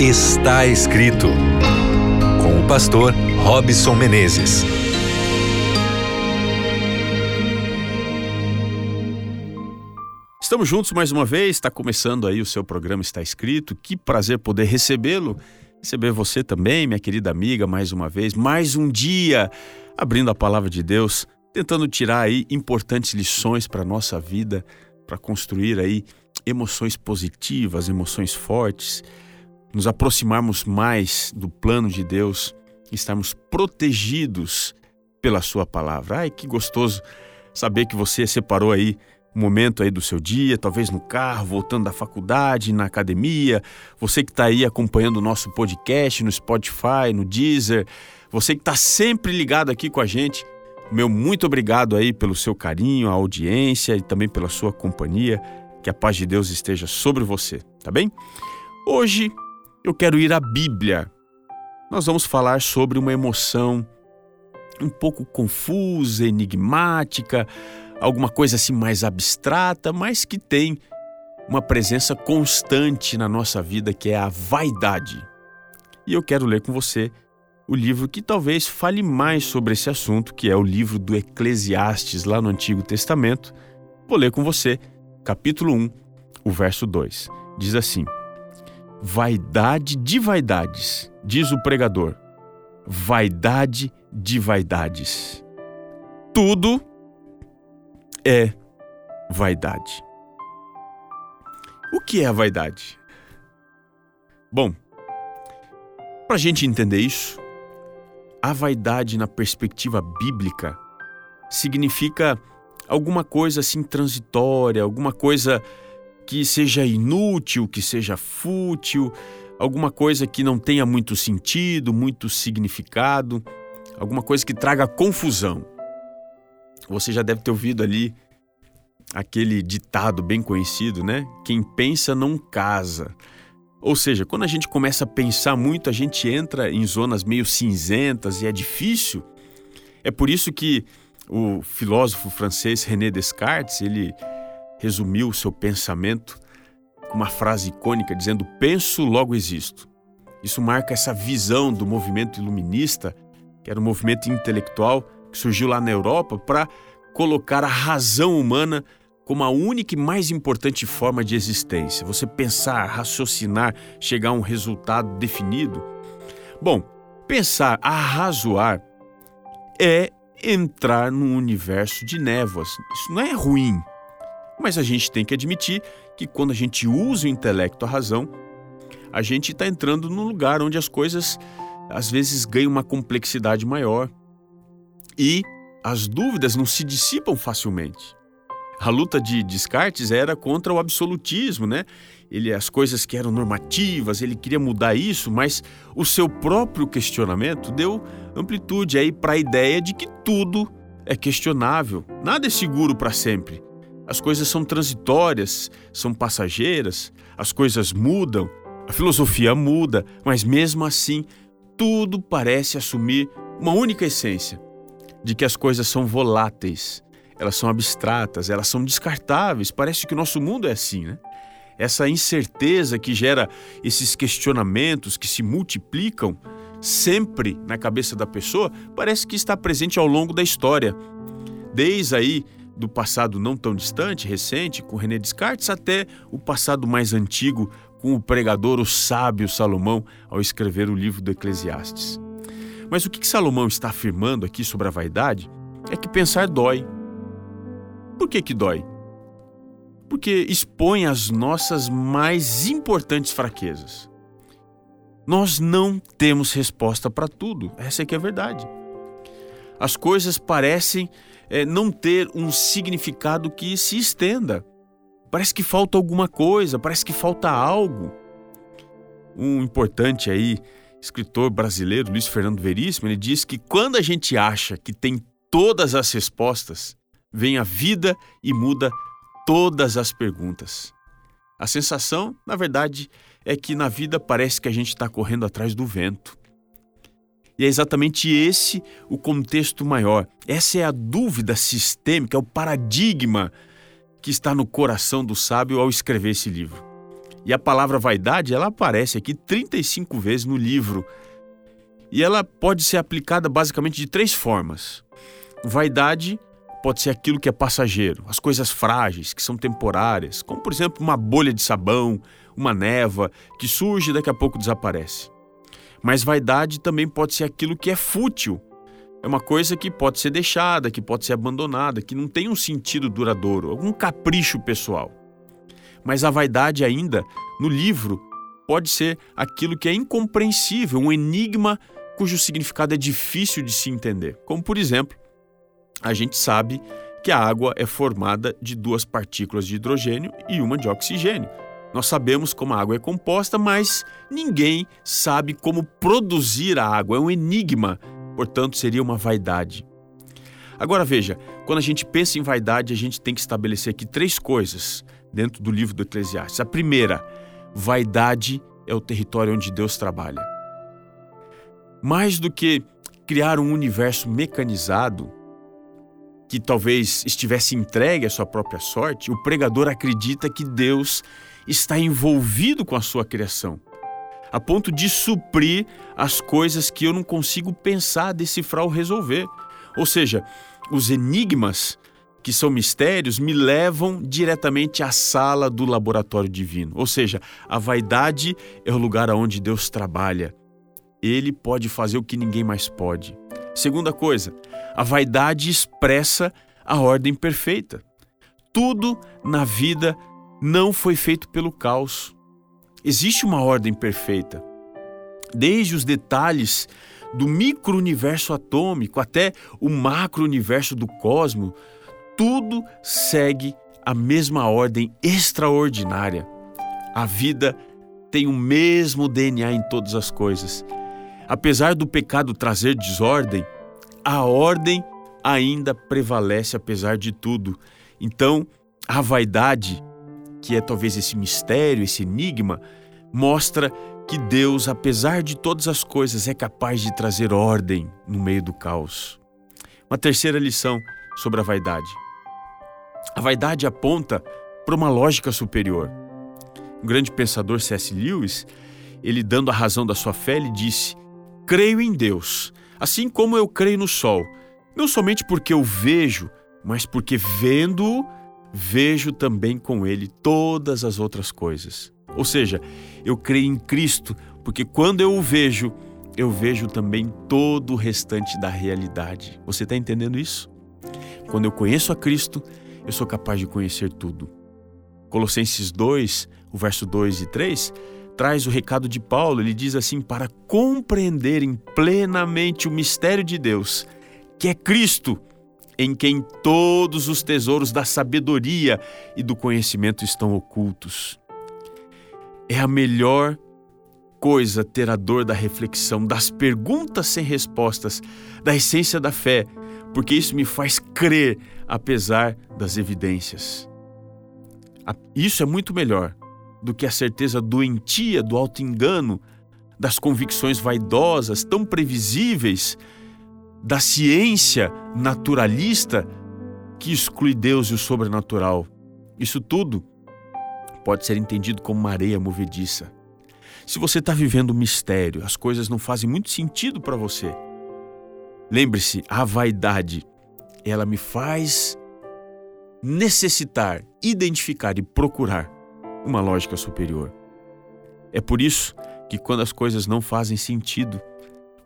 Está escrito. Com o pastor Robson Menezes. Estamos juntos mais uma vez, está começando aí o seu programa Está Escrito. Que prazer poder recebê-lo, receber você também, minha querida amiga, mais uma vez, mais um dia abrindo a palavra de Deus, tentando tirar aí importantes lições para nossa vida, para construir aí emoções positivas, emoções fortes, nos aproximarmos mais do plano de Deus, estarmos protegidos pela sua palavra. Ai, que gostoso saber que você separou aí um momento aí do seu dia, talvez no carro, voltando da faculdade, na academia, você que está aí acompanhando o nosso podcast no Spotify, no Deezer, você que está sempre ligado aqui com a gente, meu muito obrigado aí pelo seu carinho, a audiência e também pela sua companhia. Que a paz de Deus esteja sobre você, tá bem? Hoje eu quero ir à Bíblia. Nós vamos falar sobre uma emoção um pouco confusa, enigmática, alguma coisa assim mais abstrata, mas que tem uma presença constante na nossa vida, que é a vaidade. E eu quero ler com você o livro que talvez fale mais sobre esse assunto, que é o livro do Eclesiastes, lá no Antigo Testamento. Vou ler com você, capítulo 1, o verso 2. Diz assim: Vaidade de vaidades, diz o pregador. Vaidade de vaidades. Tudo é vaidade. O que é a vaidade? Bom, para a gente entender isso, a vaidade na perspectiva bíblica significa alguma coisa assim transitória, alguma coisa que seja inútil, que seja fútil, alguma coisa que não tenha muito sentido, muito significado, alguma coisa que traga confusão. Você já deve ter ouvido ali aquele ditado bem conhecido, né? Quem pensa não casa. Ou seja, quando a gente começa a pensar muito, a gente entra em zonas meio cinzentas e é difícil. É por isso que o filósofo francês René Descartes, ele resumiu o seu pensamento com uma frase icônica dizendo: Penso, logo existo. Isso marca essa visão do movimento iluminista, que era um movimento intelectual que surgiu lá na Europa para colocar a razão humana como a única e mais importante forma de existência. Você pensar, raciocinar, chegar a um resultado definido. Bom, pensar, arrazoar é entrar num universo de névoas. Isso não é ruim, mas a gente tem que admitir que quando a gente usa o intelecto, a razão, a gente está entrando num lugar onde as coisas às vezes ganham uma complexidade maior e as dúvidas não se dissipam facilmente. A luta de Descartes era contra o absolutismo, né? Ele as coisas que eram normativas, ele queria mudar isso, mas o seu próprio questionamento deu amplitude aí para a ideia de que tudo é questionável, nada é seguro para sempre. As coisas são transitórias, são passageiras, as coisas mudam, a filosofia muda, mas mesmo assim, tudo parece assumir uma única essência: de que as coisas são voláteis, elas são abstratas, elas são descartáveis. Parece que o nosso mundo é assim, né? Essa incerteza que gera esses questionamentos que se multiplicam sempre na cabeça da pessoa, parece que está presente ao longo da história. Desde aí do passado não tão distante, recente, com René Descartes, até o passado mais antigo, com o pregador, o sábio Salomão, ao escrever o livro do Eclesiastes. Mas o que Salomão está afirmando aqui sobre a vaidade é que pensar dói. Por que, que dói? Porque expõe as nossas mais importantes fraquezas. Nós não temos resposta para tudo, essa é que é a verdade. As coisas parecem é, não ter um significado que se estenda. Parece que falta alguma coisa, parece que falta algo. Um importante aí, escritor brasileiro, Luiz Fernando Veríssimo, ele diz que quando a gente acha que tem todas as respostas, vem a vida e muda todas as perguntas. A sensação, na verdade, é que na vida parece que a gente está correndo atrás do vento. E é exatamente esse o contexto maior. Essa é a dúvida sistêmica, é o paradigma que está no coração do sábio ao escrever esse livro. E a palavra vaidade, ela aparece aqui 35 vezes no livro. E ela pode ser aplicada basicamente de três formas. Vaidade pode ser aquilo que é passageiro, as coisas frágeis, que são temporárias, como por exemplo uma bolha de sabão, uma neva que surge e daqui a pouco desaparece. Mas vaidade também pode ser aquilo que é fútil. É uma coisa que pode ser deixada, que pode ser abandonada, que não tem um sentido duradouro, algum capricho pessoal. Mas a vaidade ainda, no livro, pode ser aquilo que é incompreensível, um enigma cujo significado é difícil de se entender. Como por exemplo, a gente sabe que a água é formada de duas partículas de hidrogênio e uma de oxigênio. Nós sabemos como a água é composta, mas ninguém sabe como produzir a água. É um enigma, portanto, seria uma vaidade. Agora veja, quando a gente pensa em vaidade, a gente tem que estabelecer aqui três coisas dentro do livro do Eclesiastes. A primeira, vaidade é o território onde Deus trabalha. Mais do que criar um universo mecanizado, que talvez estivesse entregue à sua própria sorte, o pregador acredita que Deus está envolvido com a sua criação, a ponto de suprir as coisas que eu não consigo pensar, decifrar ou resolver. Ou seja, os enigmas que são mistérios me levam diretamente à sala do laboratório divino. Ou seja, a vaidade é o lugar onde Deus trabalha. Ele pode fazer o que ninguém mais pode. Segunda coisa, a vaidade expressa a ordem perfeita. Tudo na vida não foi feito pelo caos. Existe uma ordem perfeita. Desde os detalhes do micro-universo atômico até o macro-universo do cosmos, tudo segue a mesma ordem extraordinária. A vida tem o mesmo DNA em todas as coisas. Apesar do pecado trazer desordem, a ordem ainda prevalece apesar de tudo. Então, a vaidade, que é talvez esse mistério, esse enigma, mostra que Deus, apesar de todas as coisas, é capaz de trazer ordem no meio do caos. Uma terceira lição sobre a vaidade. A vaidade aponta para uma lógica superior. Um grande pensador, C.S. Lewis, ele dando a razão da sua fé, ele disse: Creio em Deus, assim como eu creio no sol, não somente porque eu vejo, mas porque vendo-o, vejo também com ele todas as outras coisas. Ou seja, eu creio em Cristo, porque quando eu o vejo, eu vejo também todo o restante da realidade. Você está entendendo isso? Quando eu conheço a Cristo, eu sou capaz de conhecer tudo. Colossenses 2, o verso 2 e 3, traz o recado de Paulo. Ele diz assim: para compreenderem plenamente o mistério de Deus, que é Cristo, em quem todos os tesouros da sabedoria e do conhecimento estão ocultos. É a melhor coisa ter a dor da reflexão, das perguntas sem respostas, da essência da fé, porque isso me faz crer apesar das evidências. Isso é muito melhor do que a certeza doentia do auto-engano, das convicções vaidosas, tão previsíveis, da ciência naturalista que exclui Deus e o sobrenatural. Isso tudo pode ser entendido como uma areia movediça. Se você está vivendo um mistério, as coisas não fazem muito sentido para você. Lembre-se, a vaidade, ela me faz necessitar, identificar e procurar uma lógica superior. É por isso que quando as coisas não fazem sentido,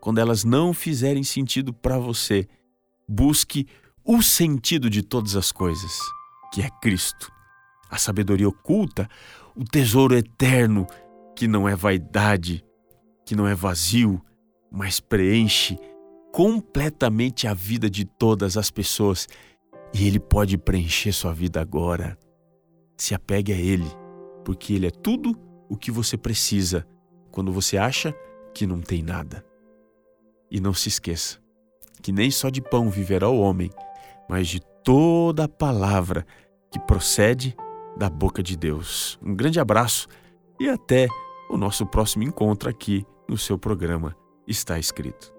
quando elas não fizerem sentido para você, busque o sentido de todas as coisas, que é Cristo. A sabedoria oculta, o tesouro eterno, que não é vaidade, que não é vazio, mas preenche completamente a vida de todas as pessoas e Ele pode preencher sua vida agora. Se apegue a Ele porque Ele é tudo o que você precisa quando você acha que não tem nada. E não se esqueça que nem só de pão viverá o homem, mas de toda a palavra que procede da boca de Deus. Um grande abraço e até o nosso próximo encontro aqui no seu programa Está Escrito.